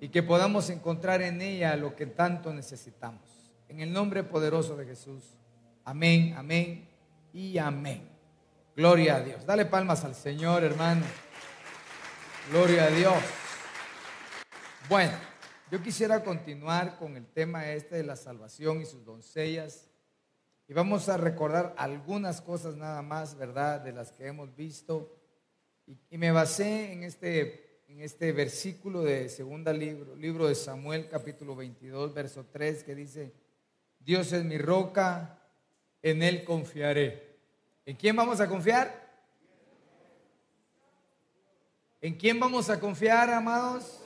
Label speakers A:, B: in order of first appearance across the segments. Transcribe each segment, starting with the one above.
A: Y que podamos encontrar en ella lo que tanto necesitamos. En el nombre poderoso de Jesús. Amén, amén y amén. Gloria a Dios. Dale palmas al Señor, hermano. Gloria a Dios. Bueno, yo quisiera continuar con el tema este de la salvación y sus doncellas. Y vamos a recordar algunas cosas nada más, ¿verdad? De las que hemos visto. Y, me basé en este, en este versículo de segunda libro, libro de Samuel, capítulo 22, verso 3, que dice, Dios es mi roca, en Él confiaré. ¿En quién vamos a confiar? ¿En quién vamos a confiar, amados?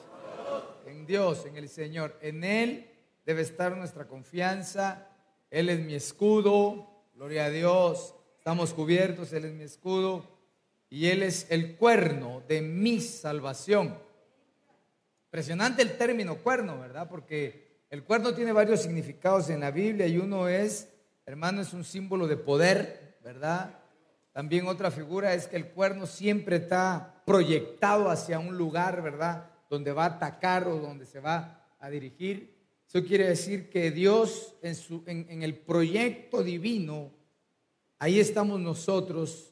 A: En Dios, en el Señor. En Él debe estar nuestra confianza. Él es mi escudo. Gloria a Dios. Estamos cubiertos. Él es mi escudo. Y Él es el cuerno de mi salvación. Impresionante el término cuerno, ¿verdad? Porque el cuerno tiene varios significados en la Biblia y uno es, hermano, es un símbolo de poder, ¿verdad? También otra figura es que el cuerno siempre está proyectado hacia un lugar, ¿verdad? Donde va a atacar o donde se va a dirigir. Eso quiere decir que Dios en, su, en, en el proyecto divino, ahí estamos nosotros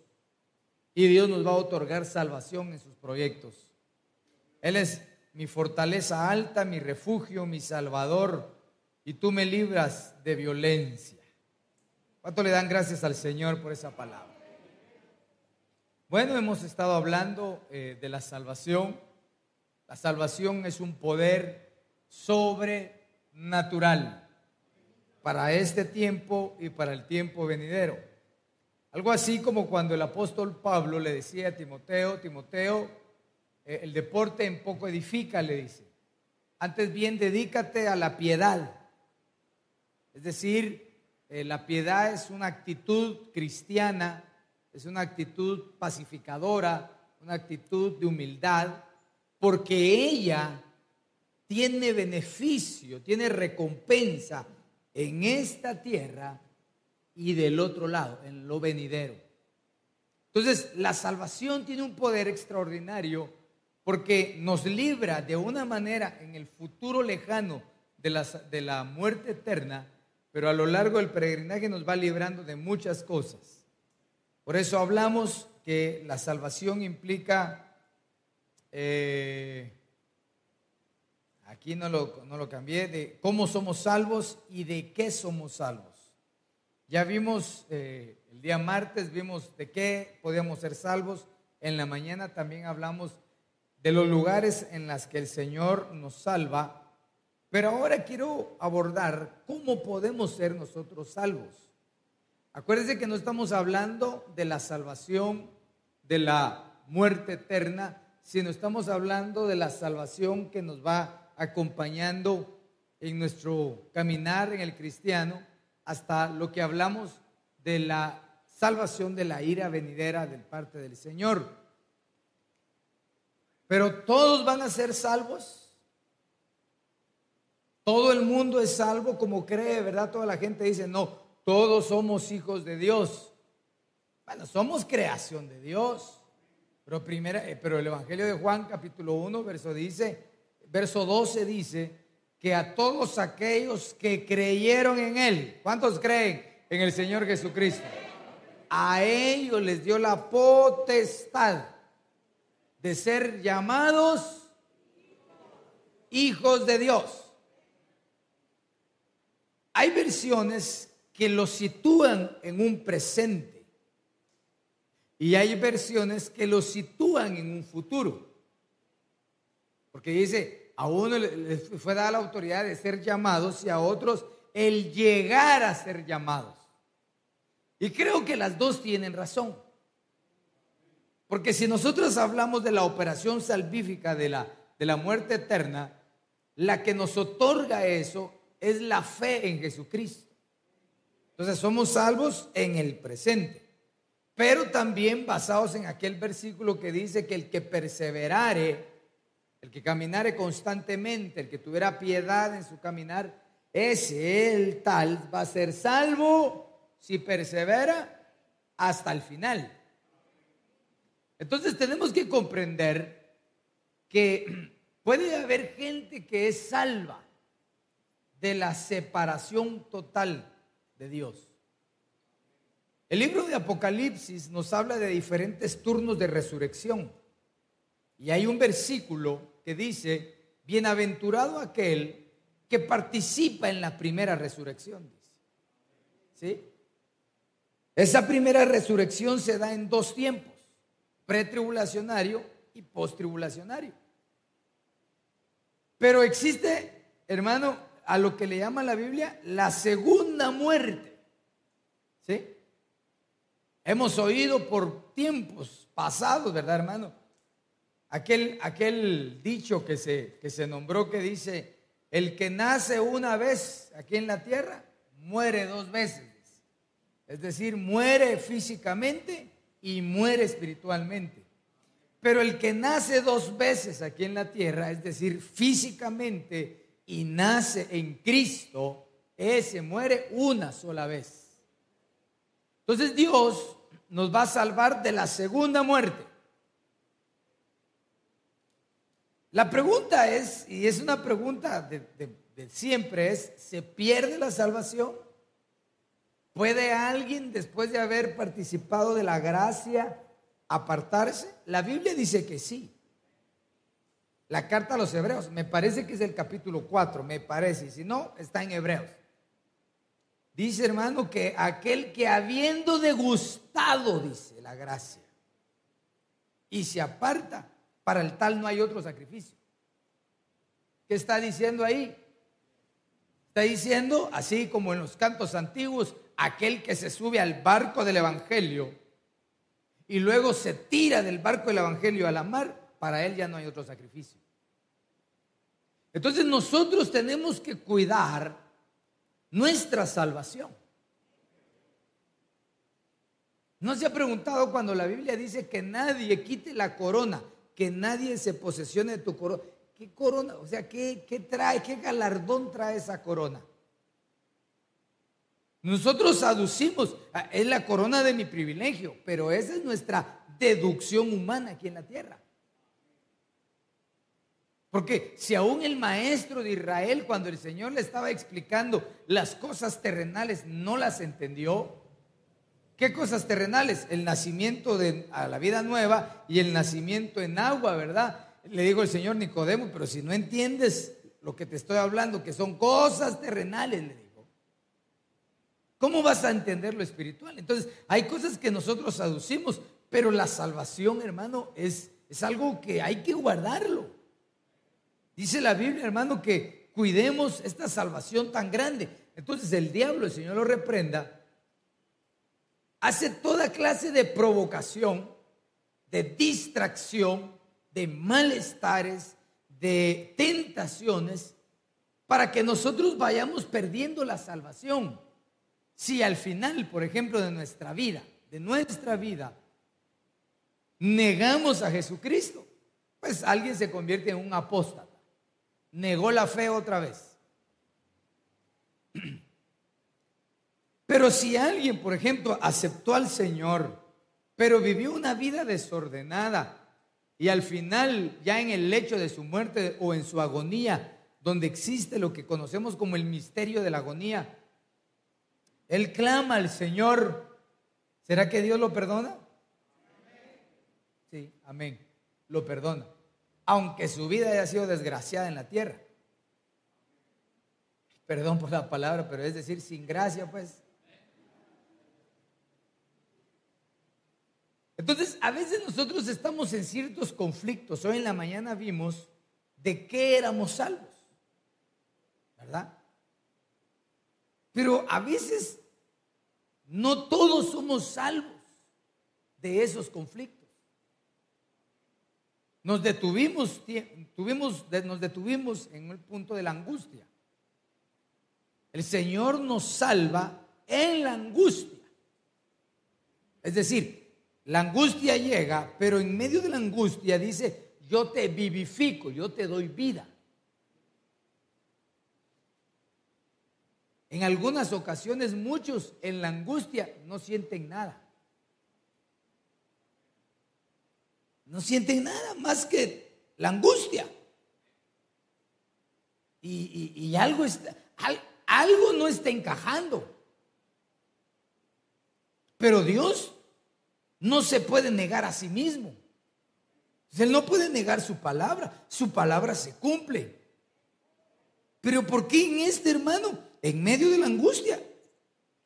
A: y Dios nos va a otorgar salvación en sus proyectos. Él es mi fortaleza alta, mi refugio, mi salvador, y tú me libras de violencia. ¿Cuánto le dan gracias al Señor por esa palabra? Bueno, hemos estado hablando eh, de la salvación. La salvación es un poder sobrenatural para este tiempo y para el tiempo venidero. Algo así como cuando el apóstol Pablo le decía a Timoteo, Timoteo, eh, el deporte en poco edifica, le dice. Antes bien, dedícate a la piedad. Es decir, eh, la piedad es una actitud cristiana, es una actitud pacificadora, una actitud de humildad, porque ella tiene beneficio, tiene recompensa en esta tierra y del otro lado, en lo venidero. Entonces, la salvación tiene un poder extraordinario porque nos libra de una manera en el futuro lejano de la, de la muerte eterna, pero a lo largo del peregrinaje nos va librando de muchas cosas. Por eso hablamos que la salvación implica, eh, aquí no lo, no lo cambié, de cómo somos salvos y de qué somos salvos. Ya vimos eh, el día martes, vimos de qué podíamos ser salvos. En la mañana también hablamos de los lugares en los que el Señor nos salva. Pero ahora quiero abordar cómo podemos ser nosotros salvos. Acuérdense que no estamos hablando de la salvación de la muerte eterna, sino estamos hablando de la salvación que nos va acompañando en nuestro caminar en el cristiano hasta lo que hablamos de la salvación de la ira venidera del parte del Señor. Pero todos van a ser salvos. Todo el mundo es salvo como cree, ¿verdad? Toda la gente dice, no, todos somos hijos de Dios. Bueno, somos creación de Dios. Pero, primera, eh, pero el Evangelio de Juan, capítulo 1, verso, dice, verso 12 dice que a todos aquellos que creyeron en Él, ¿cuántos creen en el Señor Jesucristo? A ellos les dio la potestad de ser llamados hijos de Dios. Hay versiones que lo sitúan en un presente y hay versiones que lo sitúan en un futuro. Porque dice, a uno le fue dada la autoridad de ser llamados y a otros el llegar a ser llamados. Y creo que las dos tienen razón. Porque si nosotros hablamos de la operación salvífica de la, de la muerte eterna, la que nos otorga eso es la fe en Jesucristo. Entonces somos salvos en el presente, pero también basados en aquel versículo que dice que el que perseverare, el que caminare constantemente, el que tuviera piedad en su caminar, ese el tal va a ser salvo si persevera hasta el final. Entonces tenemos que comprender que puede haber gente que es salva de la separación total de Dios. El libro de Apocalipsis nos habla de diferentes turnos de resurrección. Y hay un versículo que dice, bienaventurado aquel que participa en la primera resurrección. ¿Sí? Esa primera resurrección se da en dos tiempos, pretribulacionario y postribulacionario. Pero existe, hermano, a lo que le llama la Biblia la segunda muerte. ¿Sí? Hemos oído por tiempos pasados, ¿verdad, hermano? Aquel, dicho que se, que se nombró que dice, el que nace una vez aquí en la tierra, muere dos veces. Es decir, muere físicamente y muere espiritualmente. Pero el que nace dos veces aquí en la tierra, es decir, físicamente y nace en Cristo, ese muere una sola vez. Entonces Dios nos va a salvar de la segunda muerte. La pregunta es, y es una pregunta de, siempre, es, ¿se pierde la salvación? ¿Puede alguien después de haber participado de la gracia apartarse? La Biblia dice que sí. La carta a los hebreos, me parece que es el capítulo 4, me parece, y si no, está en hebreos. Dice hermano que aquel que habiendo degustado, dice la gracia, y se aparta, para el tal no hay otro sacrificio. ¿Qué está diciendo ahí? Está diciendo, así como en los cantos antiguos, aquel que se sube al barco del Evangelio y luego se tira del barco del Evangelio a la mar, para él ya no hay otro sacrificio. Entonces nosotros tenemos que cuidar nuestra salvación. ¿No se ha preguntado cuando la Biblia dice que nadie quite la corona, que nadie se posesione de tu corona? ¿Qué corona? O sea, ¿qué, qué trae, qué galardón trae esa corona? Nosotros aducimos, ah, es la corona de mi privilegio, pero esa es nuestra deducción humana aquí en la tierra. Porque si aún el maestro de Israel, cuando el Señor le estaba explicando las cosas terrenales, no las entendió, ¿qué cosas terrenales? El nacimiento de, a la vida nueva y el nacimiento en agua, ¿verdad? Le digo el Señor Nicodemo, pero si no entiendes lo que te estoy hablando, que son cosas terrenales, le digo, ¿cómo vas a entender lo espiritual? Entonces, hay cosas que nosotros aducimos, pero la salvación, hermano, es, es algo que hay que guardarlo. Dice la Biblia, hermano, que cuidemos esta salvación tan grande. Entonces el diablo, el Señor lo reprenda, hace toda clase de provocación, de distracción, de malestares, de tentaciones, para que nosotros vayamos perdiendo la salvación. Si al final, por ejemplo, de nuestra vida, de nuestra vida, negamos a Jesucristo, pues alguien se convierte en un apóstata negó la fe otra vez. Pero si alguien, por ejemplo, aceptó al Señor, pero vivió una vida desordenada y al final, ya en el lecho de su muerte o en su agonía, donde existe lo que conocemos como el misterio de la agonía, él clama al Señor, ¿será que Dios lo perdona? Sí, amén, lo perdona aunque su vida haya sido desgraciada en la tierra. Perdón por la palabra, pero es decir, sin gracia, pues. Entonces, a veces nosotros estamos en ciertos conflictos. Hoy en la mañana vimos de qué éramos salvos, ¿verdad? Pero a veces no todos somos salvos de esos conflictos. Nos detuvimos, tuvimos, nos detuvimos en el punto de la angustia. El Señor nos salva en la angustia. Es decir, la angustia llega, pero en medio de la angustia dice, yo te vivifico, yo te doy vida. En algunas ocasiones muchos en la angustia no sienten nada. No sienten nada más que la angustia. Y, algo, está, algo no está encajando. Pero Dios no se puede negar a sí mismo. Él no puede negar su palabra. Su palabra se cumple. Pero ¿por qué en este hermano, en medio de la angustia,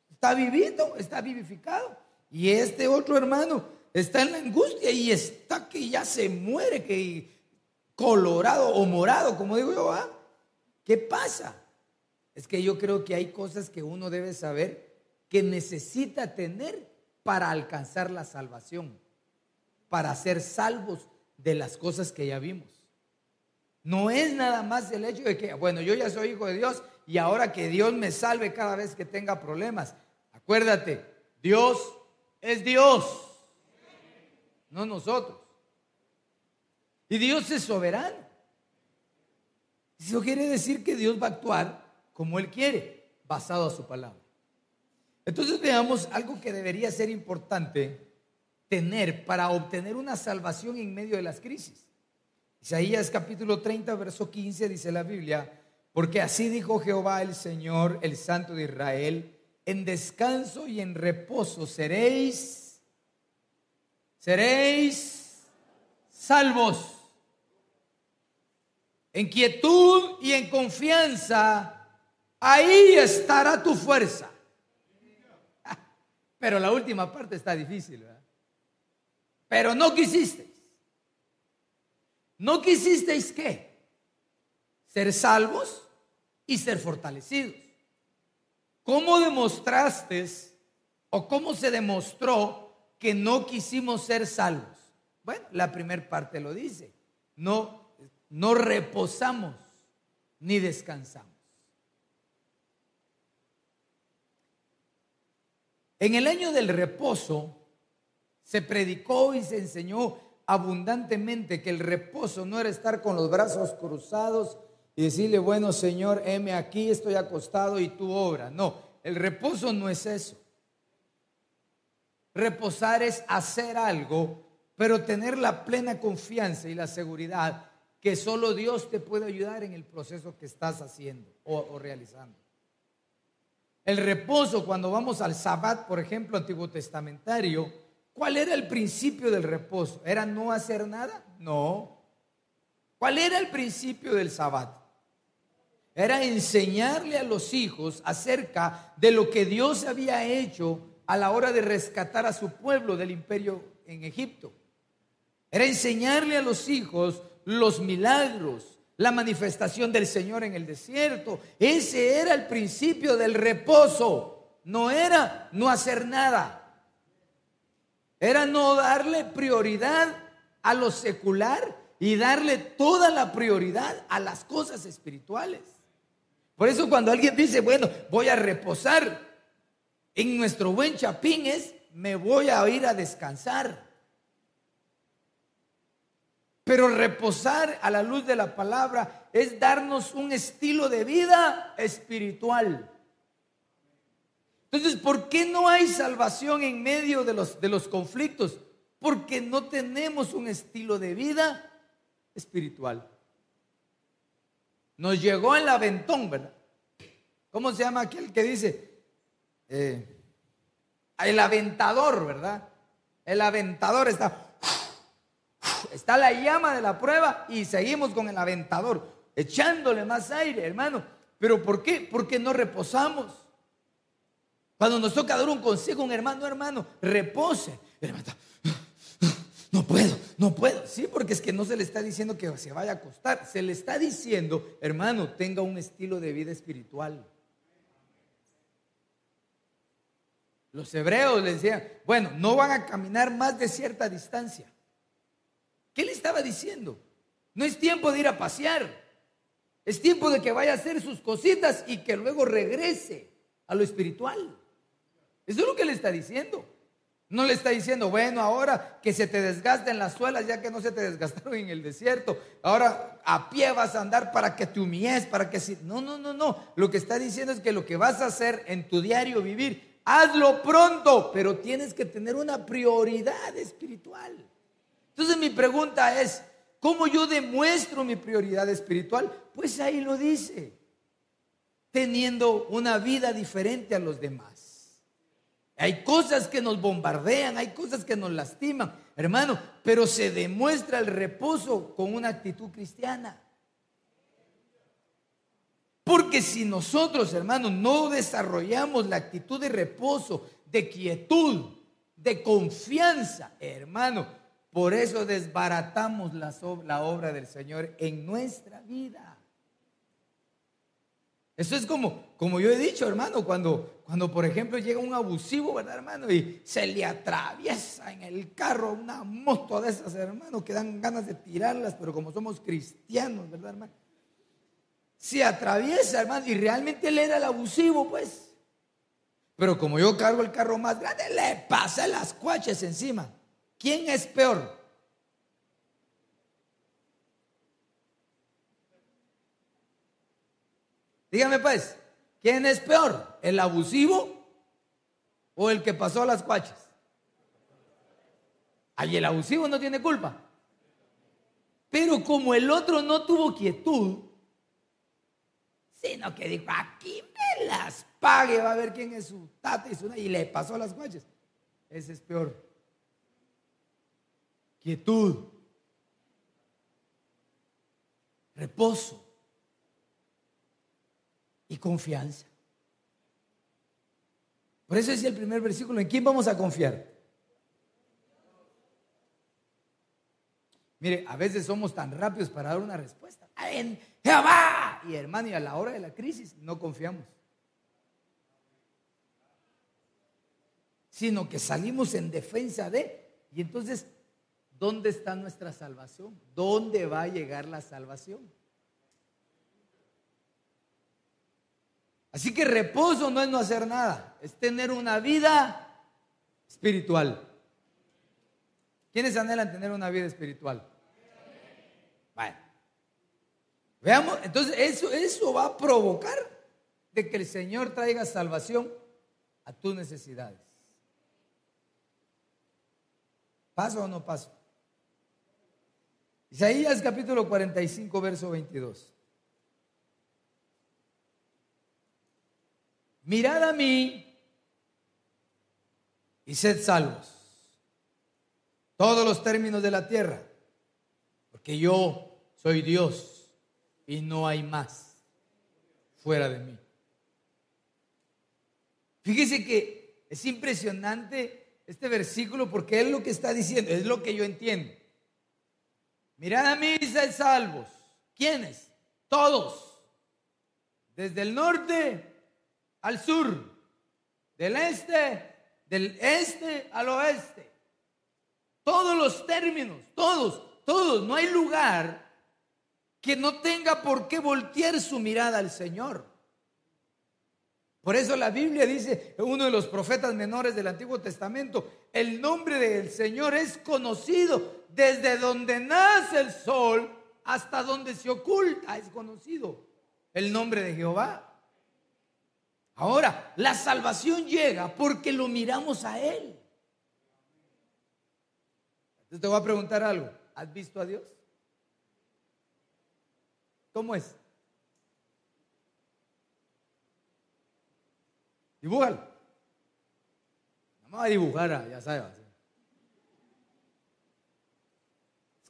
A: está viviendo, está vivificado? Y este otro hermano está en la angustia y está que ya se muere, que colorado o morado, como digo yo, ¿ah? ¿Qué pasa? Es que yo creo que hay cosas que uno debe saber que necesita tener para alcanzar la salvación, para ser salvos de las cosas que ya vimos. No es nada más el hecho de que, bueno, yo ya soy hijo de Dios y ahora que Dios me salve cada vez que tenga problemas. Acuérdate, Dios es Dios no nosotros. Y Dios es soberano. Eso quiere decir que Dios va a actuar como Él quiere, basado a su palabra. Entonces veamos algo que debería ser importante tener para obtener una salvación en medio de las crisis. Isaías capítulo 30, verso 15 dice la Biblia, porque así dijo Jehová el Señor, el Santo de Israel, en descanso y en reposo seréis seréis salvos. En quietud y en confianza, ahí estará tu fuerza. Pero la última parte está difícil, ¿verdad? Pero no quisisteis. No quisisteis qué? Ser salvos y ser fortalecidos. ¿Cómo demostraste o cómo se demostró que no quisimos ser salvos? Bueno, la primera parte lo dice. No, no reposamos ni descansamos. En el año del reposo se predicó y se enseñó abundantemente que el reposo no era estar con los brazos cruzados y decirle, bueno Señor, heme aquí, estoy acostado y tú obra. No, el reposo no es eso. Reposar es hacer algo, pero tener la plena confianza y la seguridad que solo Dios te puede ayudar en el proceso que estás haciendo o, realizando. El reposo, cuando vamos al Sabbat, por ejemplo, antiguo testamentario, ¿cuál era el principio del reposo? ¿Era no hacer nada? No. ¿Cuál era el principio del Sabbat? Era enseñarle a los hijos acerca de lo que Dios había hecho a la hora de rescatar a su pueblo del imperio en Egipto. Era enseñarle a los hijos los milagros, la manifestación del Señor en el desierto. Ese era el principio del reposo. No era no hacer nada. Era no darle prioridad a lo secular y darle toda la prioridad a las cosas espirituales. Por eso cuando alguien dice, bueno, voy a reposar, en nuestro buen chapín es, me voy a ir a descansar. Pero reposar a la luz de la palabra es darnos un estilo de vida espiritual. Entonces, ¿por qué no hay salvación en medio de los, de los conflictos? Porque no tenemos un estilo de vida espiritual. Nos llegó el aventón, ¿verdad? ¿Cómo se llama aquel que dice, eh, el aventador, ¿verdad? El aventador está, está la llama de la prueba y seguimos con el aventador, echándole más aire, hermano. ¿Pero por qué? Porque no reposamos. Cuando nos toca dar un consejo un hermano, hermano, repose. no puedo, no puedo. Sí, porque es que no se le está diciendo que se vaya a acostar. Se le está diciendo, hermano, tenga un estilo de vida espiritual. Los hebreos le decían, bueno, no van a caminar más de cierta distancia. ¿Qué le estaba diciendo? No es tiempo de ir a pasear. Es tiempo de que vaya a hacer sus cositas y que luego regrese a lo espiritual. Eso es lo que le está diciendo. No le está diciendo, bueno, ahora que se te desgasten las suelas, ya que no se te desgastaron en el desierto. Ahora a pie vas a andar para que te humilles, para que si. No, no, no, no. Lo que está diciendo es que lo que vas a hacer en tu diario vivir, hazlo pronto, pero tienes que tener una prioridad espiritual. Entonces mi pregunta es, ¿cómo yo demuestro mi prioridad espiritual? Pues ahí lo dice, teniendo una vida diferente a los demás. Hay cosas que nos bombardean, hay cosas que nos lastiman, hermano, pero se demuestra el reposo con una actitud cristiana. Porque si nosotros, hermanos, no desarrollamos la actitud de reposo, de quietud, de confianza, hermano, por eso desbaratamos la, obra del Señor en nuestra vida. Eso es como, como yo he dicho, hermano, cuando, cuando por ejemplo llega un abusivo, ¿verdad, hermano? Y se le atraviesa en el carro una moto de esas, hermano, que dan ganas de tirarlas, pero como somos cristianos, ¿verdad, hermano? Se atraviesa, hermano, y realmente él era el abusivo, pues. Pero como yo cargo el carro más grande, le pasé las cuaches encima. ¿Quién es peor? Dígame pues, ¿quién es peor? ¿El abusivo o el que pasó a las cuachas? Ahí el abusivo no tiene culpa. Pero como el otro no tuvo quietud, sino que dijo, aquí me las pague, va a ver quién es su tata y su y le pasó las cuachas. Ese es peor. Quietud. Reposo y confianza. Por eso es el primer versículo. ¿En quién vamos a confiar? Mire, a veces somos tan rápidos para dar una respuesta. En Jehová. Y hermano, y a la hora de la crisis no confiamos. Sino que salimos en defensa de. Y entonces, ¿dónde está nuestra salvación? ¿Dónde va a llegar la salvación? Así que reposo no es no hacer nada, es tener una vida espiritual. ¿Quiénes anhelan tener una vida espiritual? Bueno, veamos, entonces eso, eso va a provocar de que el Señor traiga salvación a tus necesidades. ¿Paso o no paso? Isaías capítulo 45, verso 22. mirad a mí y sed salvos. Todos los términos de la tierra, porque yo soy Dios y no hay más fuera de mí. Fíjese que es impresionante este versículo porque es lo que está diciendo, es lo que yo entiendo. Mirad a mí sed salvos. ¿Quiénes? Todos. Desde el norte al sur, del este, del este al oeste. Todos los términos, todos, todos. No hay lugar que no tenga por qué voltear su mirada al Señor. Por eso la Biblia dice, uno de los profetas menores del Antiguo Testamento, el nombre del Señor es conocido desde donde nace el sol hasta donde se oculta, es conocido el nombre de Jehová. Ahora, la salvación llega porque lo miramos a Él. Entonces te voy a preguntar algo. ¿Has visto a Dios? ¿Cómo es? Dibújalo. Vamos a dibujar, ya sabes.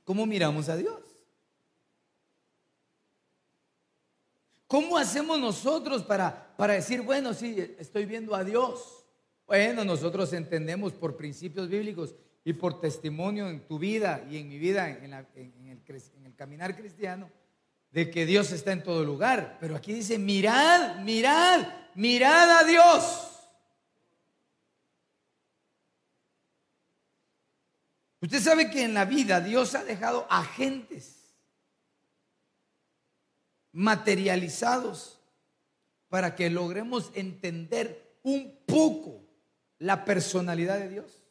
A: ¿Cómo miramos a Dios? ¿Cómo hacemos nosotros para, para decir, bueno, sí, estoy viendo a Dios? Bueno, nosotros entendemos por principios bíblicos y por testimonio en tu vida y en mi vida, en el caminar cristiano, de que Dios está en todo lugar, pero aquí dice, mirad, mirad, mirad a Dios. Usted sabe que en la vida Dios ha dejado agentes materializados para que logremos entender un poco la personalidad de Dios.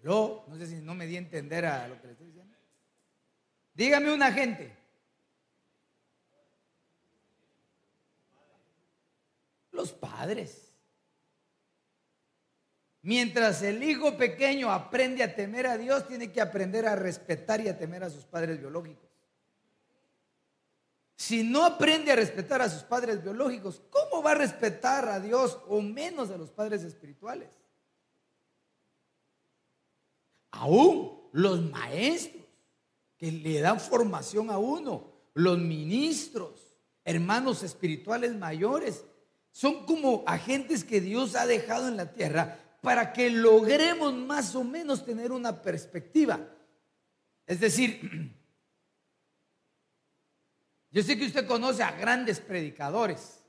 A: ¿Aló? No sé si no me di a entender a lo que le estoy diciendo. Dígame un agente. Los padres. Mientras el hijo pequeño aprende a temer a Dios, tiene que aprender a respetar y a temer a sus padres biológicos. Si no aprende a respetar a sus padres biológicos, ¿cómo va a respetar a Dios o menos a los padres espirituales? Aún los maestros le dan formación a uno, los ministros, hermanos espirituales mayores, son como agentes que Dios ha dejado en la tierra para que logremos más o menos tener una perspectiva. Es decir, yo sé que usted conoce a grandes predicadores.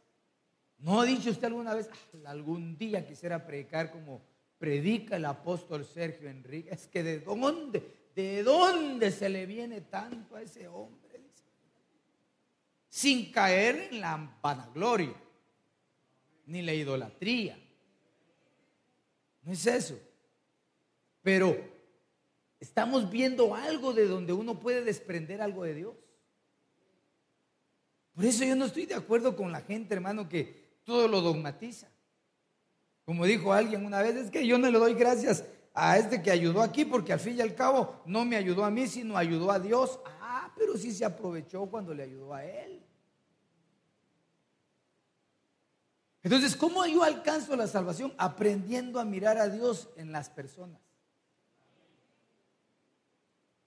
A: ¿No ha dicho usted alguna vez, ah, algún día quisiera predicar como predica el apóstol Sergio Enrique? Es que de dónde, de dónde se le viene tanto a ese hombre, sin caer en la vanagloria, ni la idolatría. No es eso. Pero estamos viendo algo de donde uno puede desprender algo de Dios. Por eso yo no estoy de acuerdo con la gente, hermano, que todo lo dogmatiza. Como dijo alguien una vez, es que yo no le doy gracias a este que ayudó aquí, porque al fin y al cabo no me ayudó a mí, sino ayudó a Dios. Ah, pero sí se aprovechó cuando le ayudó a él. Entonces, ¿cómo yo alcanzo la salvación? Aprendiendo a mirar a Dios en las personas.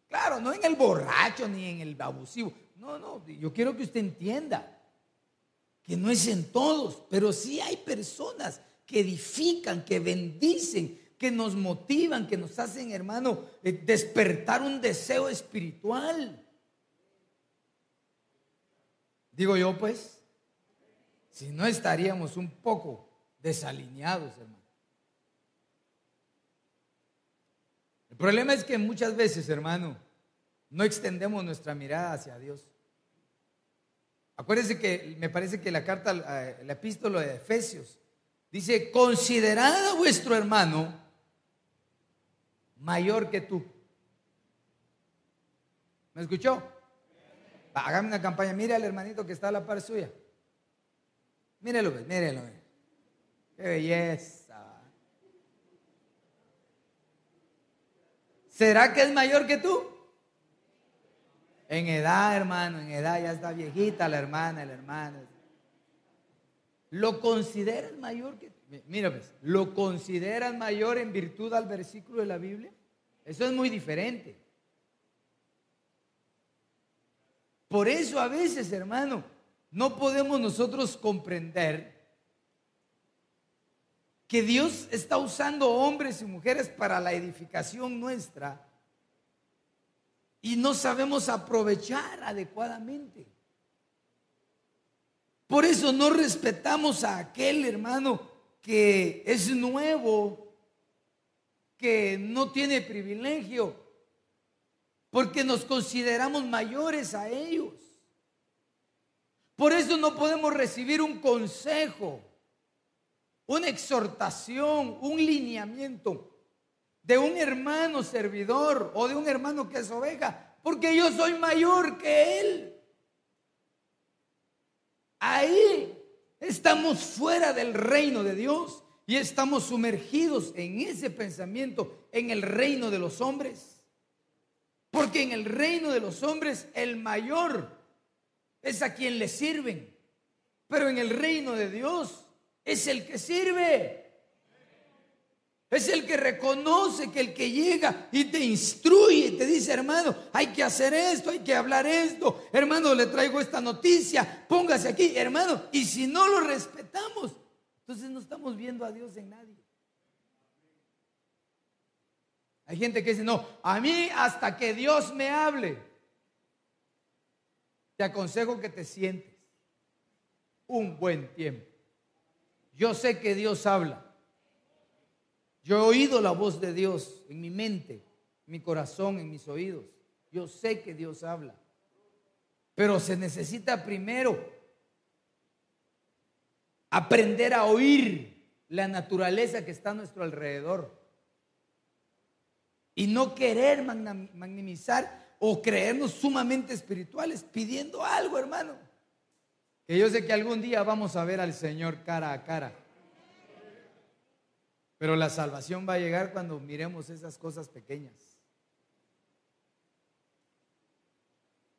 A: Claro, no en el borracho ni en el abusivo. No, no, yo quiero que usted entienda que no es en todos, pero sí hay personas que edifican, que bendicen, que nos motivan, que nos hacen, hermano, eh, despertar un deseo espiritual. Digo yo, pues. Si no estaríamos un poco desalineados, hermano. El problema es que muchas veces, hermano, no extendemos nuestra mirada hacia Dios. Acuérdense que me parece que la carta, la epístola de Efesios, dice, considerad a vuestro hermano mayor que tú. ¿Me escuchó? Hágame una campaña, mire al hermanito que está a la par suya. Mírelo, pues, mírelo. Qué belleza. ¿Será que es mayor que tú? En edad, hermano, en edad ya está viejita la hermana, el hermano. ¿Lo consideras mayor que Mira, pues, ¿lo consideras mayor en virtud al versículo de la Biblia? Eso es muy diferente. Por eso a veces, hermano, no podemos nosotros comprender que Dios está usando hombres y mujeres para la edificación nuestra y no sabemos aprovechar adecuadamente. Por eso no respetamos a aquel hermano que es nuevo, que no tiene privilegio, porque nos consideramos mayores a ellos. Por eso no podemos recibir un consejo, una exhortación, un lineamiento de un hermano servidor o de un hermano que es oveja, porque yo soy mayor que él. Ahí estamos fuera del reino de Dios y estamos sumergidos en ese pensamiento, en el reino de los hombres. Porque en el reino de los hombres el mayor es a quien le sirven. Pero en el reino de Dios es el que sirve. Es el que reconoce que el que llega y te instruye te dice, hermano, hay que hacer esto, hay que hablar esto, hermano, le traigo esta noticia, póngase aquí, hermano. Y si no lo respetamos, entonces no estamos viendo a Dios en nadie. Hay gente que dice, no, a mí hasta que Dios me hable te aconsejo que te sientes un buen tiempo. Yo sé que Dios habla. Yo he oído la voz de Dios en mi mente, en mi corazón, en mis oídos. Yo sé que Dios habla. Pero se necesita primero aprender a oír la naturaleza que está a nuestro alrededor. Y no querer magnimizar o creernos sumamente espirituales pidiendo algo, hermano. Que yo sé que algún día vamos a ver al Señor cara a cara. Pero la salvación va a llegar cuando miremos esas cosas pequeñas.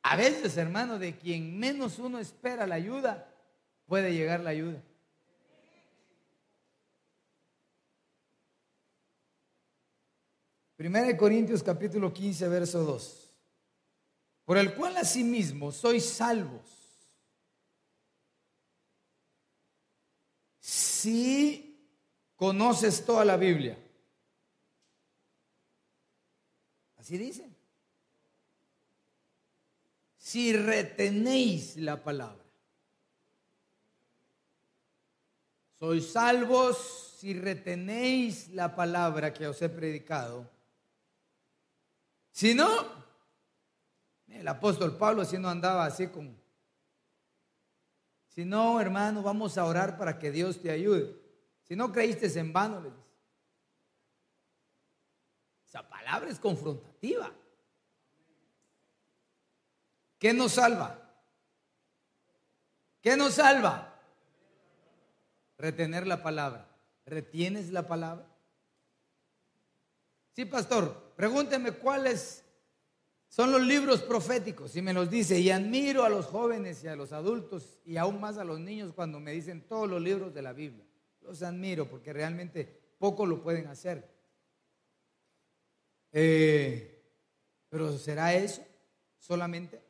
A: A veces, hermano, de quien menos uno espera la ayuda, puede llegar la ayuda. Primera de Corintios capítulo 15, verso 2. Por el cual asimismo sois salvos. Si conoces toda la Biblia. Así dice. Si retenéis la palabra. Sois salvos si retenéis la palabra que os he predicado. Si no, el apóstol Pablo si no andaba así con... Si no, hermano, vamos a orar para que Dios te ayude. Si no creíste en vano, le dice. Esa palabra es confrontativa. ¿Qué nos salva? ¿Qué nos salva? Retener la palabra. ¿Retienes la palabra? Sí, pastor, pregúnteme cuáles son los libros proféticos. Y me los dice, y admiro a los jóvenes y a los adultos y aún más a los niños cuando me dicen todos los libros de la Biblia los admiro porque realmente poco lo pueden hacer. Eh, pero ¿será eso solamente?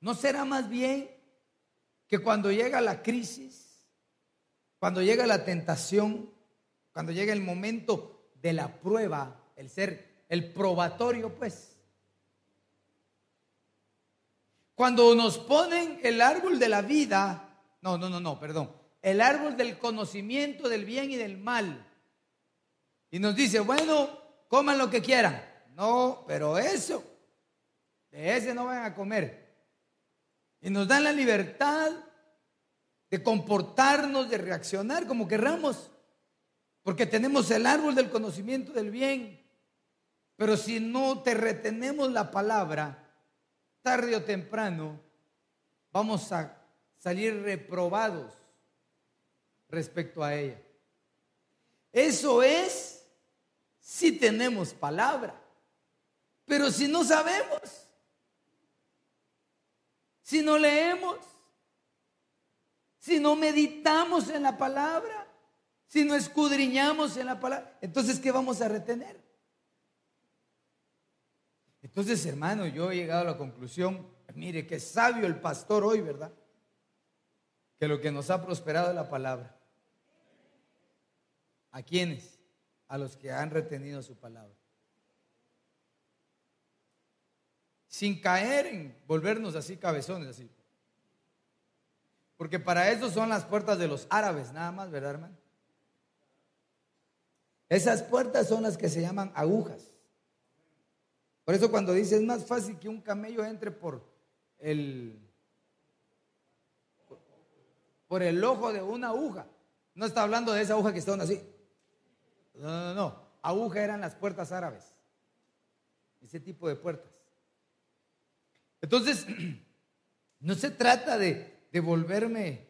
A: ¿No será más bien que cuando llega la crisis, cuando llega la tentación, cuando llega el momento de la prueba, el ser el probatorio, pues, cuando nos ponen el árbol de la vida no, no, no, no, perdón. El árbol del conocimiento del bien y del mal. Y nos dice, bueno, coman lo que quieran. No, pero eso, de ese no van a comer. Y nos dan la libertad de comportarnos, de reaccionar como querramos. Porque tenemos el árbol del conocimiento del bien. Pero si no te retenemos la palabra, tarde o temprano, vamos a salir reprobados respecto a ella. Eso es si tenemos palabra. Pero si no sabemos, si no leemos, si no meditamos en la palabra, si no escudriñamos en la palabra, entonces ¿qué vamos a retener? Entonces, hermano, yo he llegado a la conclusión, mire, qué sabio el pastor hoy, ¿verdad? Que lo que nos ha prosperado es la palabra. ¿A quiénes? A los que han retenido su palabra. Sin caer en volvernos así cabezones, así. Porque para eso son las puertas de los árabes, nada más, ¿verdad, hermano? Esas puertas son las que se llaman agujas. Por eso cuando dice es más fácil que un camello entre por el por el ojo de una aguja. No está hablando de esa aguja que está así. No, no, no. Aguja eran las puertas árabes. Ese tipo de puertas. Entonces, no se trata de, de volverme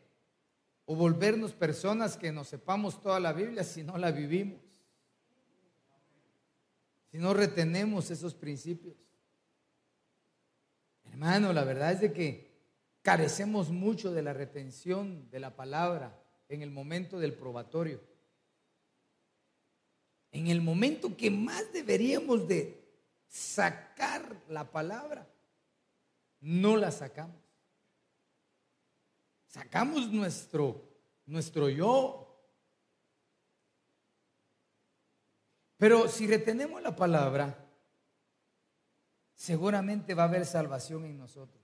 A: o volvernos personas que no sepamos toda la Biblia si no la vivimos. Si no retenemos esos principios. Hermano, la verdad es de que carecemos mucho de la retención de la palabra en el momento del probatorio. En el momento que más deberíamos de sacar la palabra, no la sacamos. Sacamos nuestro, nuestro yo. Pero si retenemos la palabra, seguramente va a haber salvación en nosotros.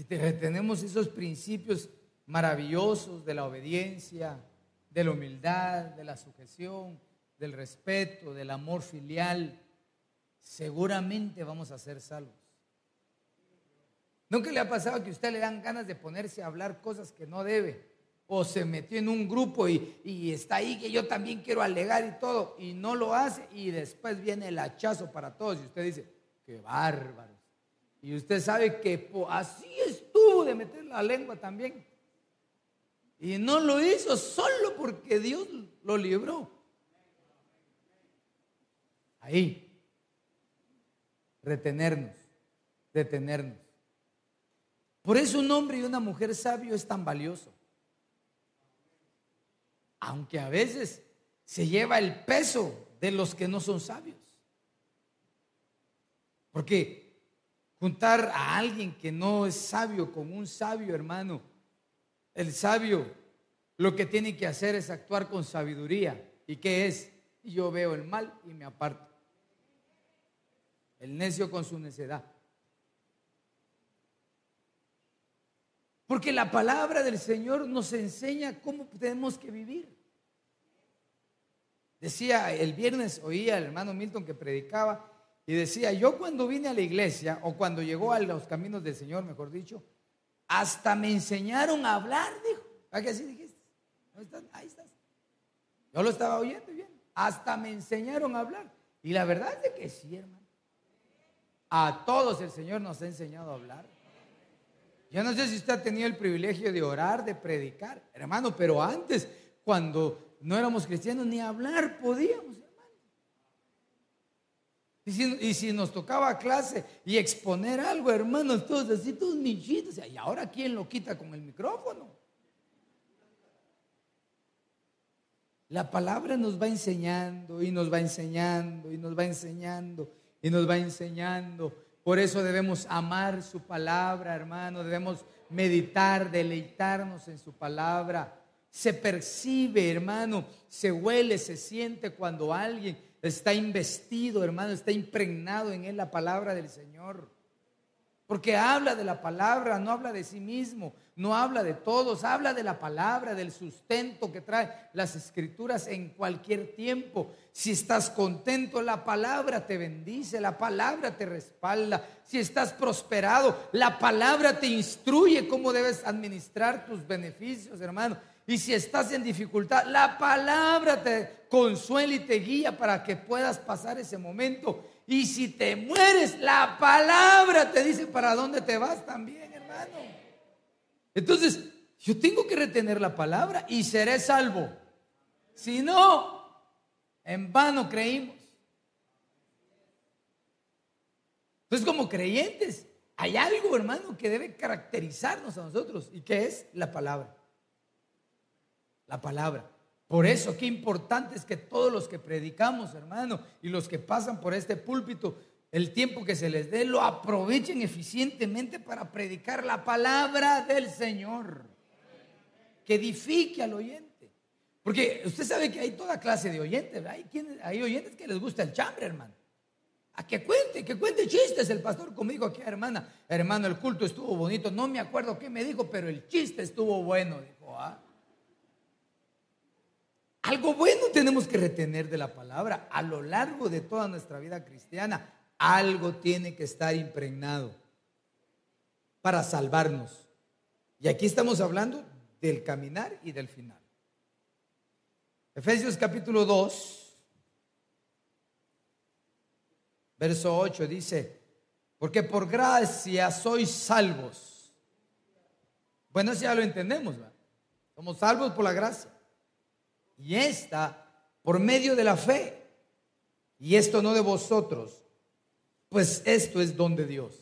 A: Si te retenemos esos principios, maravillosos de la obediencia, de la humildad, de la sujeción, del respeto, del amor filial, seguramente vamos a ser salvos. ¿Nunca le ha pasado que a usted le dan ganas de ponerse a hablar cosas que no debe? O se metió en un grupo y, está ahí que yo también quiero alegar y todo, y no lo hace, y después viene el hachazo para todos, y usted dice, qué bárbaro. Y usted sabe que así estuvo de meter la lengua también. Y no lo hizo solo porque Dios lo libró. Ahí. Retenernos, detenernos. Por eso un hombre y una mujer sabio es tan valioso. Aunque a veces se lleva el peso de los que no son sabios. Porque juntar a alguien que no es sabio con un sabio hermano, el sabio lo que tiene que hacer es actuar con sabiduría. ¿Y qué es? Yo veo el mal y me aparto. El necio con su necedad. Porque la palabra del Señor nos enseña cómo tenemos que vivir. Decía, el viernes oía al hermano Milton que predicaba y decía, yo cuando vine a la iglesia, o cuando llegó a los caminos del Señor, mejor dicho, hasta me enseñaron a hablar, dijo. ¿A qué así dijiste? Ahí estás. Yo lo estaba oyendo bien. Hasta me enseñaron a hablar. Y la verdad es que sí, hermano. A todos el Señor nos ha enseñado a hablar. Yo no sé si usted ha tenido el privilegio de orar, de predicar, hermano, pero antes, cuando no éramos cristianos, ni hablar podíamos, Y si, nos tocaba clase y exponer algo, hermanos, todos así, todos michitos, y ahora quién lo quita con el micrófono. La palabra nos va enseñando y nos va enseñando y nos va enseñando y nos va enseñando por eso debemos amar su palabra, hermano. Debemos meditar, deleitarnos en su palabra. Se percibe, hermano, se huele, se siente cuando alguien está investido, hermano, está impregnado en él la palabra del Señor. Porque habla de la palabra, no habla de sí mismo, no habla de todos, habla de la palabra, del sustento que trae las escrituras en cualquier tiempo. Si estás contento, la palabra te bendice, la palabra te respalda. Si estás prosperado, la palabra te instruye cómo debes administrar tus beneficios, hermano. Y si estás en dificultad, la palabra te consuela y te guía para que puedas pasar ese momento. Y si te mueres, la palabra te dice para dónde te vas también, hermano. Entonces, yo tengo que retener la palabra y seré salvo. Si no, en vano creímos. Entonces, como creyentes, hay algo, hermano, que debe caracterizarnos a nosotros. ¿Y qué es? La palabra. La palabra. Por eso, qué importante es que todos los que predicamos, hermano, y los que pasan por este púlpito, el tiempo que se les dé, lo aprovechen eficientemente para predicar la palabra del Señor. Que edifique al oyente. Porque usted sabe que hay toda clase de oyentes. Hay, hay oyentes que les gusta el chambre, hermano. A que cuente, que cuente chistes. El pastor conmigo aquí, hermana, hermano, el culto estuvo bonito. No me acuerdo qué me dijo, pero el chiste estuvo bueno. Dijo, ah. Algo bueno tenemos que retener de la palabra a lo largo de toda nuestra vida cristiana. Algo tiene que estar impregnado para salvarnos. Y aquí estamos hablando del caminar y del final. Efesios capítulo 2, verso 8 dice, porque por gracia sois salvos. Bueno, eso ya lo entendemos, somos salvos por la gracia y esta por medio de la fe. Y esto no de vosotros, pues esto es don de Dios.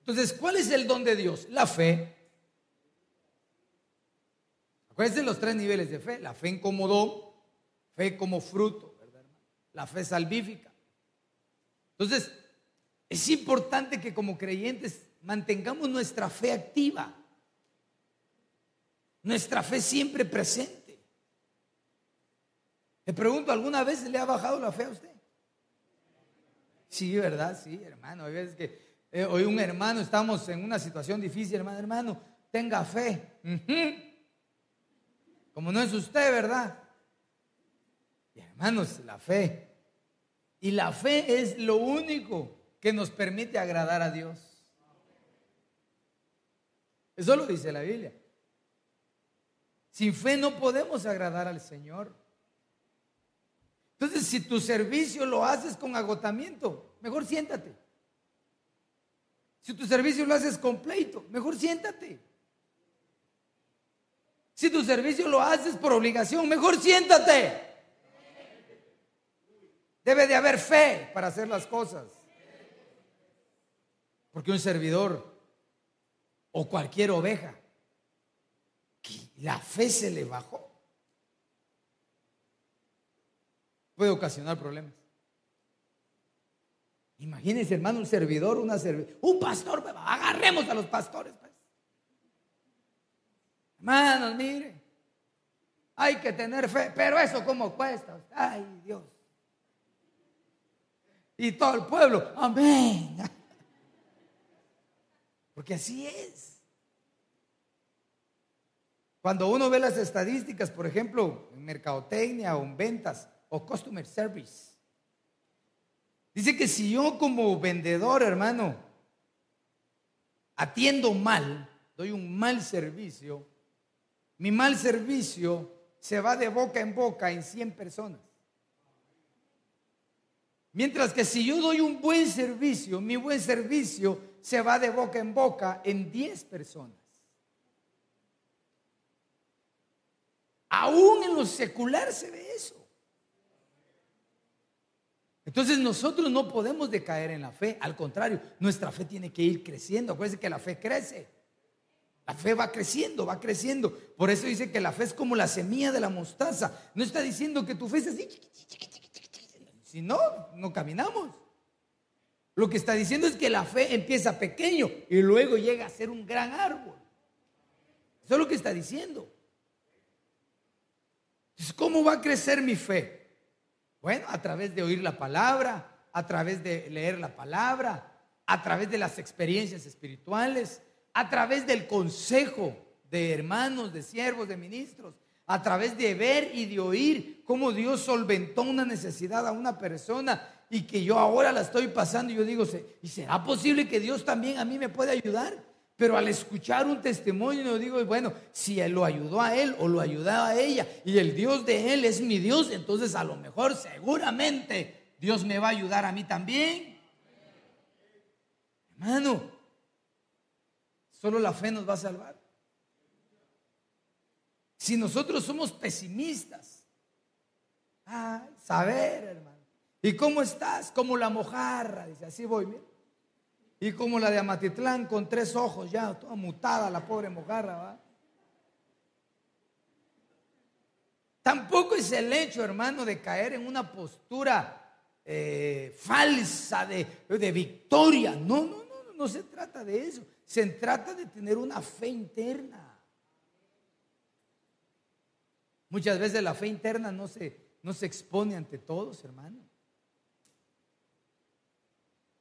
A: Entonces, ¿cuál es el don de Dios? La fe. Acuérdense los tres niveles de fe. La fe en como don, fe como fruto, la fe salvífica. Entonces, es importante que como creyentes mantengamos nuestra fe activa. Nuestra fe siempre presente. Le pregunto, ¿alguna vez le ha bajado la fe a usted? Sí, ¿verdad? Sí, hermano. Hay veces que eh, hoy un hermano, estamos en una situación difícil, hermano, hermano, tenga fe. Como no es usted, ¿verdad? Y hermanos, la fe. Y la fe es lo único que nos permite agradar a Dios. Eso lo dice la Biblia. Sin fe no podemos agradar al Señor. Entonces, si tu servicio lo haces con agotamiento, mejor siéntate. Si tu servicio lo haces completo, mejor siéntate. Si tu servicio lo haces por obligación, mejor siéntate. Debe de haber fe para hacer las cosas. Porque un servidor o cualquier oveja, la fe se le bajó, puede ocasionar problemas. Imagínense, hermano, un servidor, una un pastor, agarremos a los pastores. Pues. Hermanos, mire, hay que tener fe, pero eso como cuesta. Ay, Dios. Y todo el pueblo, amén. Porque así es. Cuando uno ve las estadísticas, por ejemplo, en mercadotecnia o en ventas o customer service, dice que si yo como vendedor, hermano, atiendo mal, doy un mal servicio, mi mal servicio se va de boca en boca en 100 personas. Mientras que si yo doy un buen servicio, mi buen servicio se va de boca en boca en 10 personas. Aún en lo secular se ve eso. Entonces nosotros no podemos decaer en la fe, al contrario, nuestra fe tiene que ir creciendo. Acuérdense que la fe crece. La fe va creciendo, va creciendo. Por eso dice que la fe es como la semilla de la mostaza. No está diciendo que tu fe es así. Si no, no caminamos. Lo que está diciendo es que la fe empieza pequeño y luego llega a ser un gran árbol. Eso es lo que está diciendo. ¿Cómo va a crecer mi fe? Bueno, a través de oír la palabra, a través de leer la palabra, a través de las experiencias espirituales, a través del consejo de hermanos, de siervos, de ministros, a través de ver y de oír cómo Dios solventó una necesidad a una persona y que yo ahora la estoy pasando y yo digo, ¿y será posible que Dios también a mí me puede ayudar? Pero al escuchar un testimonio digo, bueno, si él lo ayudó a él o lo ayudó a ella y el Dios de él es mi Dios, entonces a lo mejor seguramente Dios me va a ayudar a mí también. Hermano, solo la fe nos va a salvar. Si nosotros somos pesimistas, ah, saber, hermano. ¿Y cómo estás? Como la mojarra, dice, así voy, mira. Y como la de Amatitlán con tres ojos ya, toda mutada la pobre mojarra, ¿va? Tampoco es el hecho, hermano, de caer en una postura eh, falsa de, victoria. No, no, no, no se trata de eso. Se trata de tener una fe interna. Muchas veces la fe interna no se, no se expone ante todos, hermano.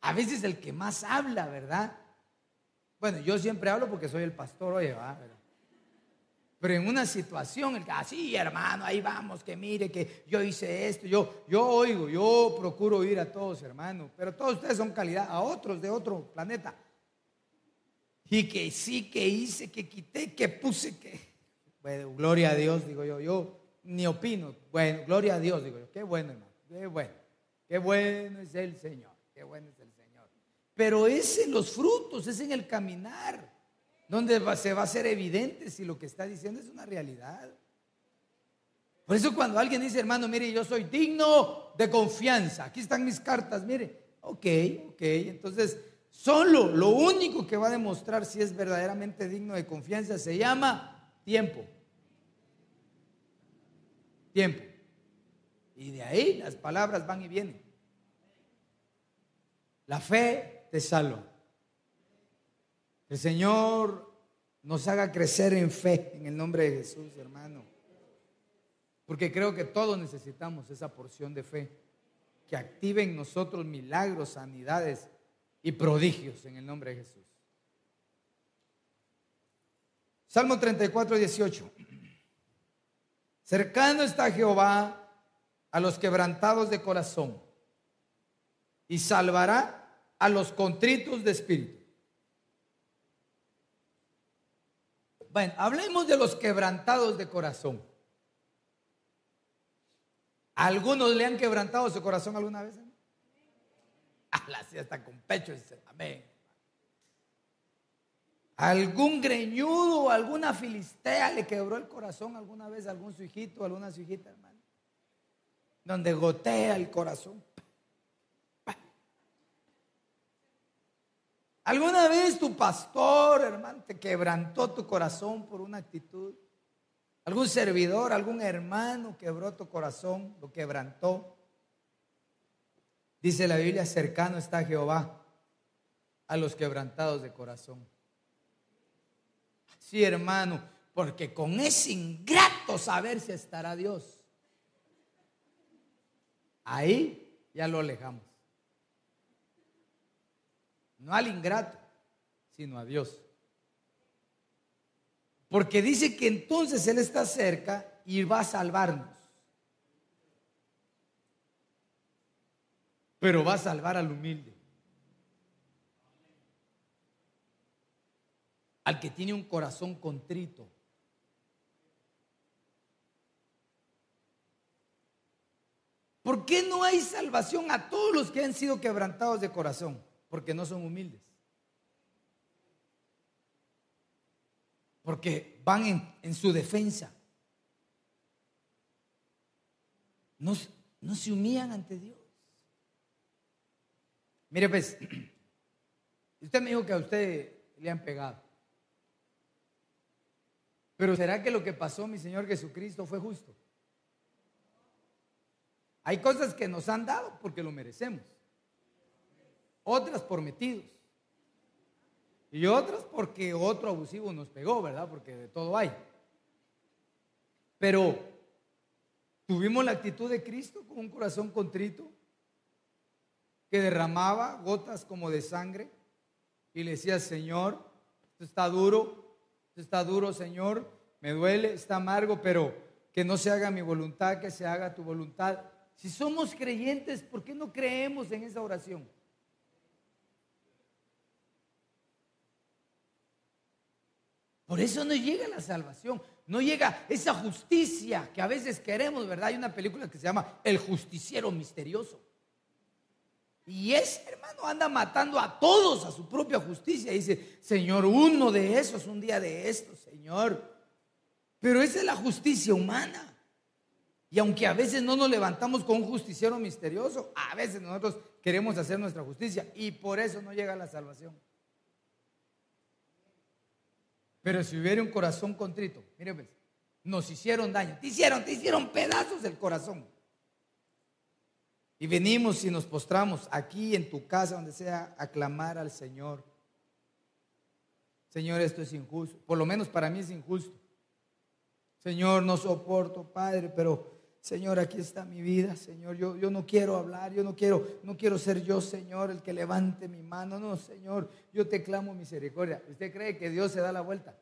A: A veces el que más habla, ¿verdad? Bueno, yo siempre hablo porque soy el pastor, oye, va, Pero en una situación, el que, así, ah, hermano, ahí vamos, que mire, que yo hice esto, yo, yo oigo, yo procuro oír a todos, hermano, pero todos ustedes son calidad, a otros de otro planeta. Y que sí, que hice, que quité, que puse, que... Bueno, gloria a Dios, digo yo, yo ni opino. Bueno, gloria a Dios, digo yo, qué bueno, hermano, qué bueno, qué bueno es el Señor, qué bueno es pero es en los frutos, es en el caminar, donde se va a ser evidente si lo que está diciendo es una realidad. Por eso cuando alguien dice, hermano, mire, yo soy digno de confianza, aquí están mis cartas, mire, ok, ok, entonces solo lo único que va a demostrar si es verdaderamente digno de confianza se llama tiempo. Tiempo. Y de ahí las palabras van y vienen. La fe te salva. El Señor nos haga crecer en fe en el nombre de Jesús, hermano. Porque creo que todos necesitamos esa porción de fe que active en nosotros milagros, sanidades y prodigios en el nombre de Jesús. Salmo 34, 18. Cercano está Jehová a los quebrantados de corazón y salvará a los contritos de espíritu. Bueno, hablemos de los quebrantados de corazón. ¿Algunos le han quebrantado su corazón alguna vez? Ah, la está con pecho, amén. ¿Algún greñudo alguna filistea le quebró el corazón alguna vez algún su hijito, alguna su hijita, hermano? Donde gotea el corazón. ¿Alguna vez tu pastor, hermano, te quebrantó tu corazón por una actitud? ¿Algún servidor, algún hermano quebró tu corazón, lo quebrantó? Dice la Biblia, cercano está Jehová a los quebrantados de corazón. Sí, hermano, porque con ese ingrato saber si estará Dios. Ahí ya lo alejamos. No al ingrato, sino a Dios. Porque dice que entonces Él está cerca y va a salvarnos. Pero va a salvar al humilde. al que tiene un corazón contrito. ¿Por qué no hay salvación a todos los que han sido quebrantados de corazón? Porque no son humildes. Porque van en, su defensa. No, no se humillan ante Dios. Mire, pues, usted me dijo que a usted le han pegado. Pero ¿será que lo que pasó, mi Señor Jesucristo, fue justo? Hay cosas que nos han dado porque lo merecemos. Otras por metidos. Y otras porque otro abusivo nos pegó, ¿verdad? Porque de todo hay. Pero tuvimos la actitud de Cristo con un corazón contrito que derramaba gotas como de sangre y le decía, Señor, esto está duro, está duro, Señor, me duele, está amargo, pero que no se haga mi voluntad, que se haga tu voluntad. Si somos creyentes, ¿por qué no creemos en esa oración? Por eso no llega la salvación, no llega esa justicia que a veces queremos, ¿verdad? Hay una película que se llama El justiciero misterioso. Y ese hermano anda matando a todos a su propia justicia. dice, Señor, uno de esos, un día de estos, Señor. Pero esa es la justicia humana. Y aunque a veces no nos levantamos con un justiciero misterioso, a veces nosotros queremos hacer nuestra justicia y por eso no llega la salvación. Pero si hubiera un corazón contrito, mire pues, nos hicieron daño, te hicieron, te hicieron pedazos el corazón. Y venimos y nos postramos aquí en tu casa, donde sea, a clamar al Señor. Señor, esto es injusto. Por lo menos para mí es injusto. Señor, no soporto, Padre, pero Señor, aquí está mi vida, Señor. Yo, yo no quiero hablar, yo no quiero, no quiero ser yo, Señor, el que levante mi mano. No, Señor, yo te clamo misericordia. ¿Usted cree que Dios se da la vuelta?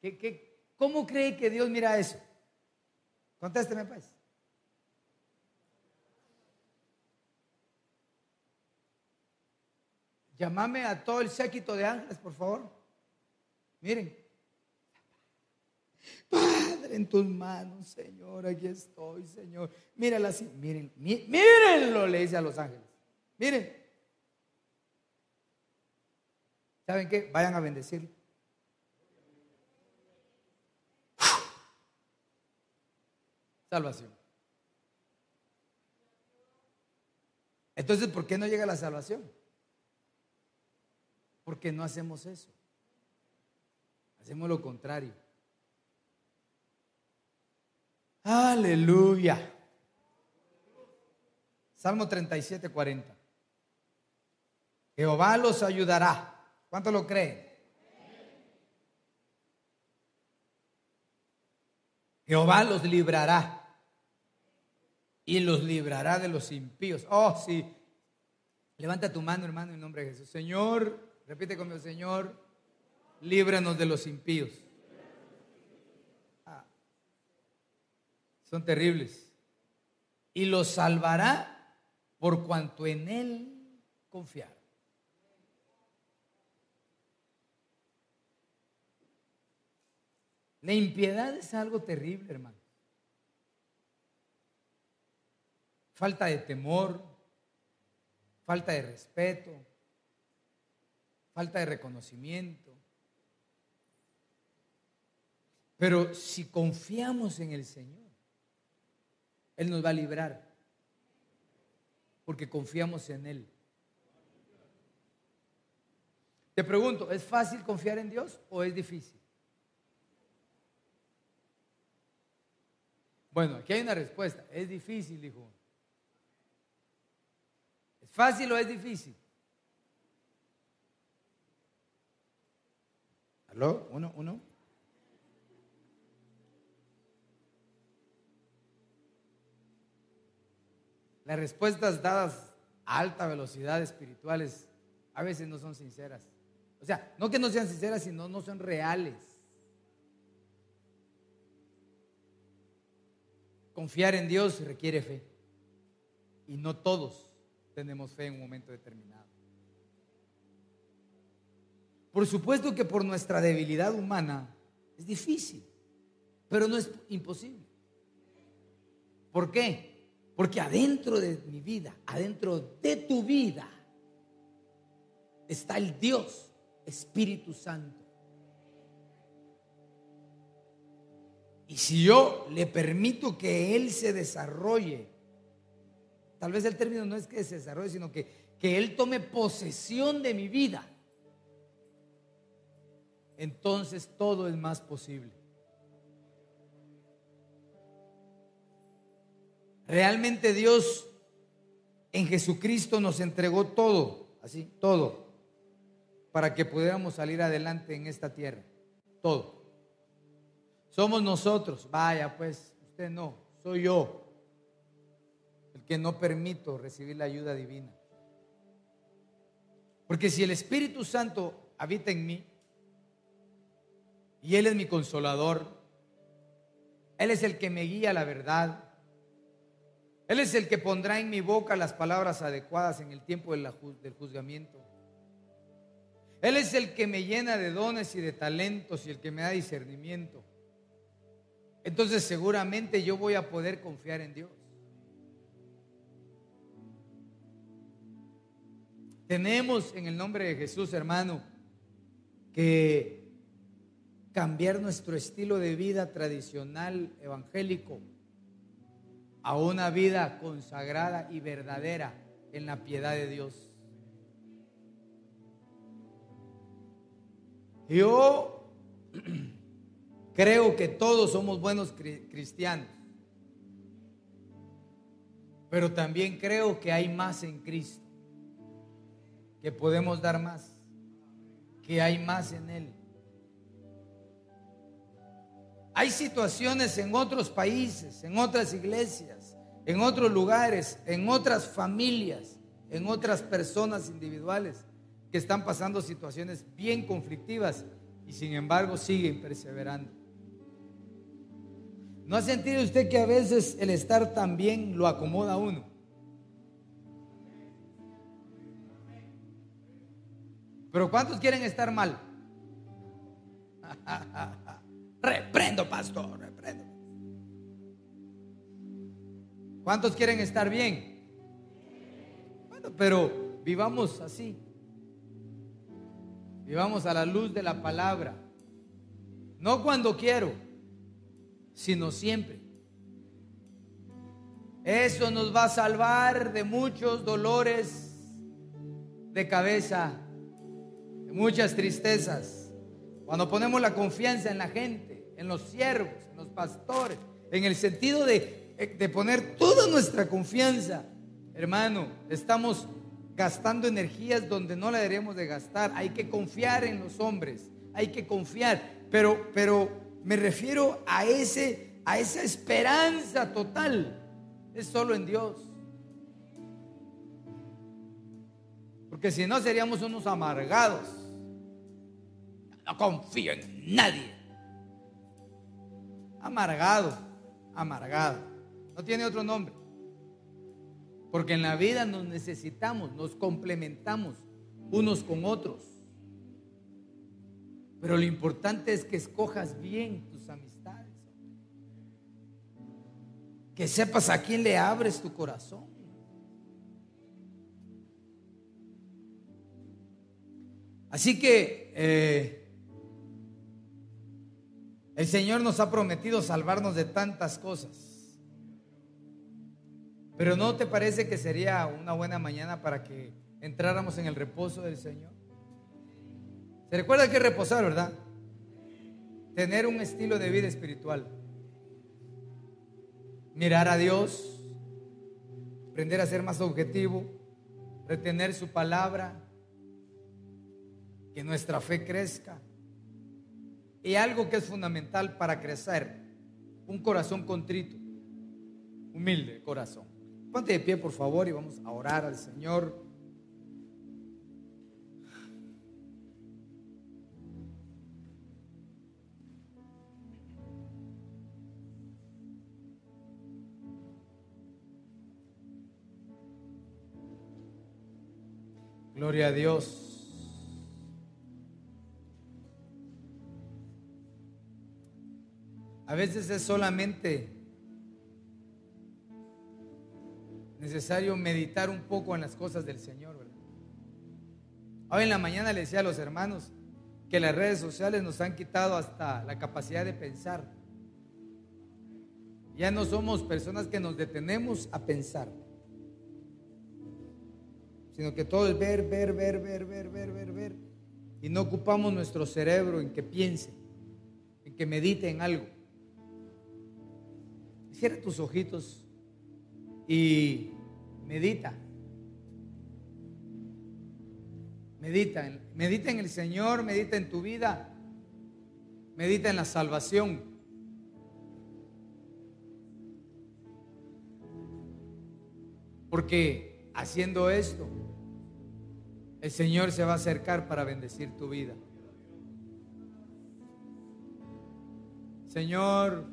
A: ¿Qué, qué, cómo cree que Dios mira eso? Contésteme pues. Llámame a todo el séquito de ángeles, por favor. Miren. Padre, en tus manos, Señor, aquí estoy, Señor. Mírala así, miren, mírenlo, le dice a los ángeles. Miren. ¿Saben qué? Vayan a bendecirlo. salvación. Entonces, ¿por qué no llega la salvación? Porque no hacemos eso. Hacemos lo contrario. Aleluya. Salmo 37, 40. Jehová los ayudará. ¿Cuánto lo creen? Jehová los librará y los librará de los impíos. Oh, sí. Levanta tu mano, hermano, en nombre de Jesús. Señor, Repite conmigo, Señor, líbranos de los impíos. Ah, son terribles. Y los salvará por cuanto en Él confiar. La impiedad es algo terrible, hermano. Falta de temor, falta de respeto, falta de reconocimiento. Pero si confiamos en el Señor, Él nos va a librar, porque confiamos en Él. Te pregunto, ¿es fácil confiar en Dios o es difícil? Bueno, aquí hay una respuesta. Es difícil, dijo. ¿Es fácil o es difícil? ¿Aló? ¿Uno? ¿Uno? Las respuestas dadas a alta velocidad espirituales a veces no son sinceras. O sea, no que no sean sinceras, sino no son reales. Confiar en Dios requiere fe. Y no todos tenemos fe en un momento determinado. Por supuesto que por nuestra debilidad humana es difícil, pero no es imposible. ¿Por qué? Porque adentro de mi vida, adentro de tu vida, está el Dios, Espíritu Santo. Y si yo le permito que Él se desarrolle, tal vez el término no es que se desarrolle, sino que, que Él tome posesión de mi vida, entonces todo es más posible. Realmente Dios en Jesucristo nos entregó todo, así, todo, para que pudiéramos salir adelante en esta tierra, todo. Somos nosotros. Vaya, pues usted no, soy yo el que no permito recibir la ayuda divina. Porque si el Espíritu Santo habita en mí y Él es mi consolador, Él es el que me guía a la verdad, Él es el que pondrá en mi boca las palabras adecuadas en el tiempo del juzgamiento. Él es el que me llena de dones y de talentos y el que me da discernimiento entonces seguramente yo voy a poder confiar en Dios. Tenemos en el nombre de Jesús, hermano, que cambiar nuestro estilo de vida tradicional evangélico a una vida consagrada y verdadera en la piedad de Dios. Yo Creo que todos somos buenos cristianos. Pero también creo que hay más en Cristo. Que podemos dar más. Que hay más en Él. Hay situaciones en otros países, en otras iglesias, en otros lugares, en otras familias, en otras personas individuales que están pasando situaciones bien conflictivas y sin embargo siguen perseverando. ¿No ha sentido usted que a veces el estar tan bien lo acomoda a uno? Pero ¿cuántos quieren estar mal? reprendo, pastor, ¿Cuántos quieren estar bien? Bueno, pero vivamos así. Vivamos a la luz de la palabra. No cuando quiero sino siempre. Eso nos va a salvar de muchos dolores de cabeza, de muchas tristezas. Cuando ponemos la confianza en la gente, en los siervos, en los pastores, en el sentido de, de poner toda nuestra confianza, hermano, estamos gastando energías donde no la deberíamos de gastar. Hay que confiar en los hombres, hay que confiar, pero, pero me refiero a, ese, a esa esperanza total. Es solo en Dios. Porque si no seríamos unos amargados. No confío en nadie. Amargado, amargado. No tiene otro nombre. Porque en la vida nos necesitamos, nos complementamos unos con otros. Pero lo importante es que escojas bien tus amistades. Que sepas a quién le abres tu corazón. Así que eh, el Señor nos ha prometido salvarnos de tantas cosas. Pero ¿no te parece que sería una buena mañana para que entráramos en el reposo del Señor? ¿Se recuerda que reposar, verdad? Tener un estilo de vida espiritual. Mirar a Dios, aprender a ser más objetivo, retener su palabra, que nuestra fe crezca. Y algo que es fundamental para crecer, un corazón contrito, humilde corazón. Ponte de pie, por favor, y vamos a orar al Señor. Gloria a Dios. A veces es solamente necesario meditar un poco en las cosas del Señor. Hoy en la mañana le decía a los hermanos que las redes sociales nos han quitado hasta la capacidad de pensar. Ya no somos personas que nos detenemos a pensar, sino que todo es ver, ver, ver, ver, ver, ver, ver, ver. Y no ocupamos nuestro cerebro en que piense, en que medite en algo. Cierra tus ojitos y medita. Medita, medita en el Señor, medita en tu vida, medita en la salvación. Porque haciendo esto, el Señor se va a acercar para bendecir tu vida. Señor,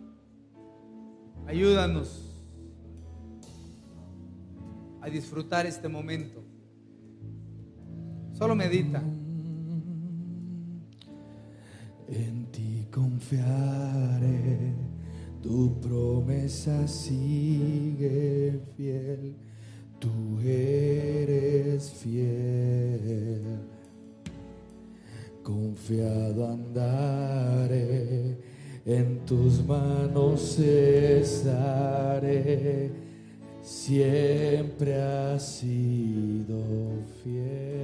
A: ayúdanos a disfrutar este momento. Solo medita.
B: En ti confiaré, tu promesa sigue fiel, tú eres fiel. Confiado andaré, en tus manos estaré siempre ha sido fiel.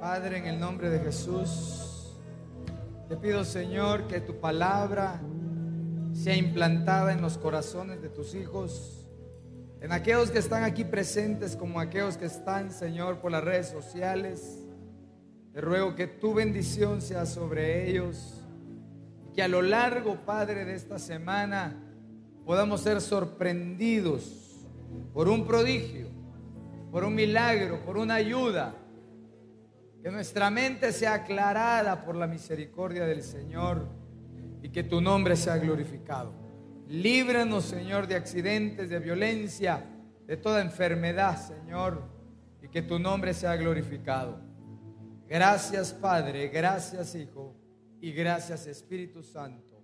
A: Padre, en el nombre de Jesús, te pido, Señor, que tu palabra sea implantada en los corazones de tus hijos, en aquellos que están aquí presentes como aquellos que están, Señor, por las redes sociales te ruego que tu bendición sea sobre ellos y que a lo largo, Padre, de esta semana podamos ser sorprendidos por un prodigio, por un milagro, por una ayuda. Que nuestra mente sea aclarada por la misericordia del Señor y que tu nombre sea glorificado. Líbranos, Señor, de accidentes, de violencia, de toda enfermedad, Señor, y que tu nombre sea glorificado. Gracias Padre, gracias Hijo y gracias Espíritu Santo.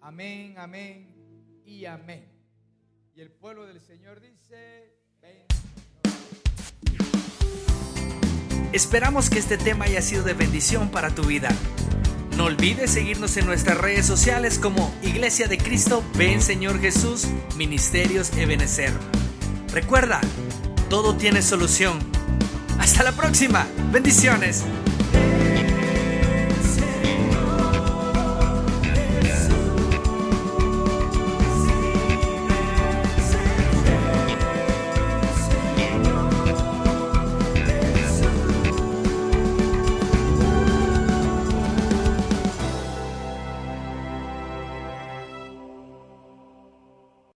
A: Amén, amén y amén. Y el pueblo del Señor dice, ven.
C: Esperamos que este tema haya sido de bendición para tu vida. No olvides seguirnos en nuestras redes sociales como Iglesia de Cristo, Ven Señor Jesús, Ministerios Ebenecer. Recuerda, todo tiene solución hasta la próxima. Bendiciones.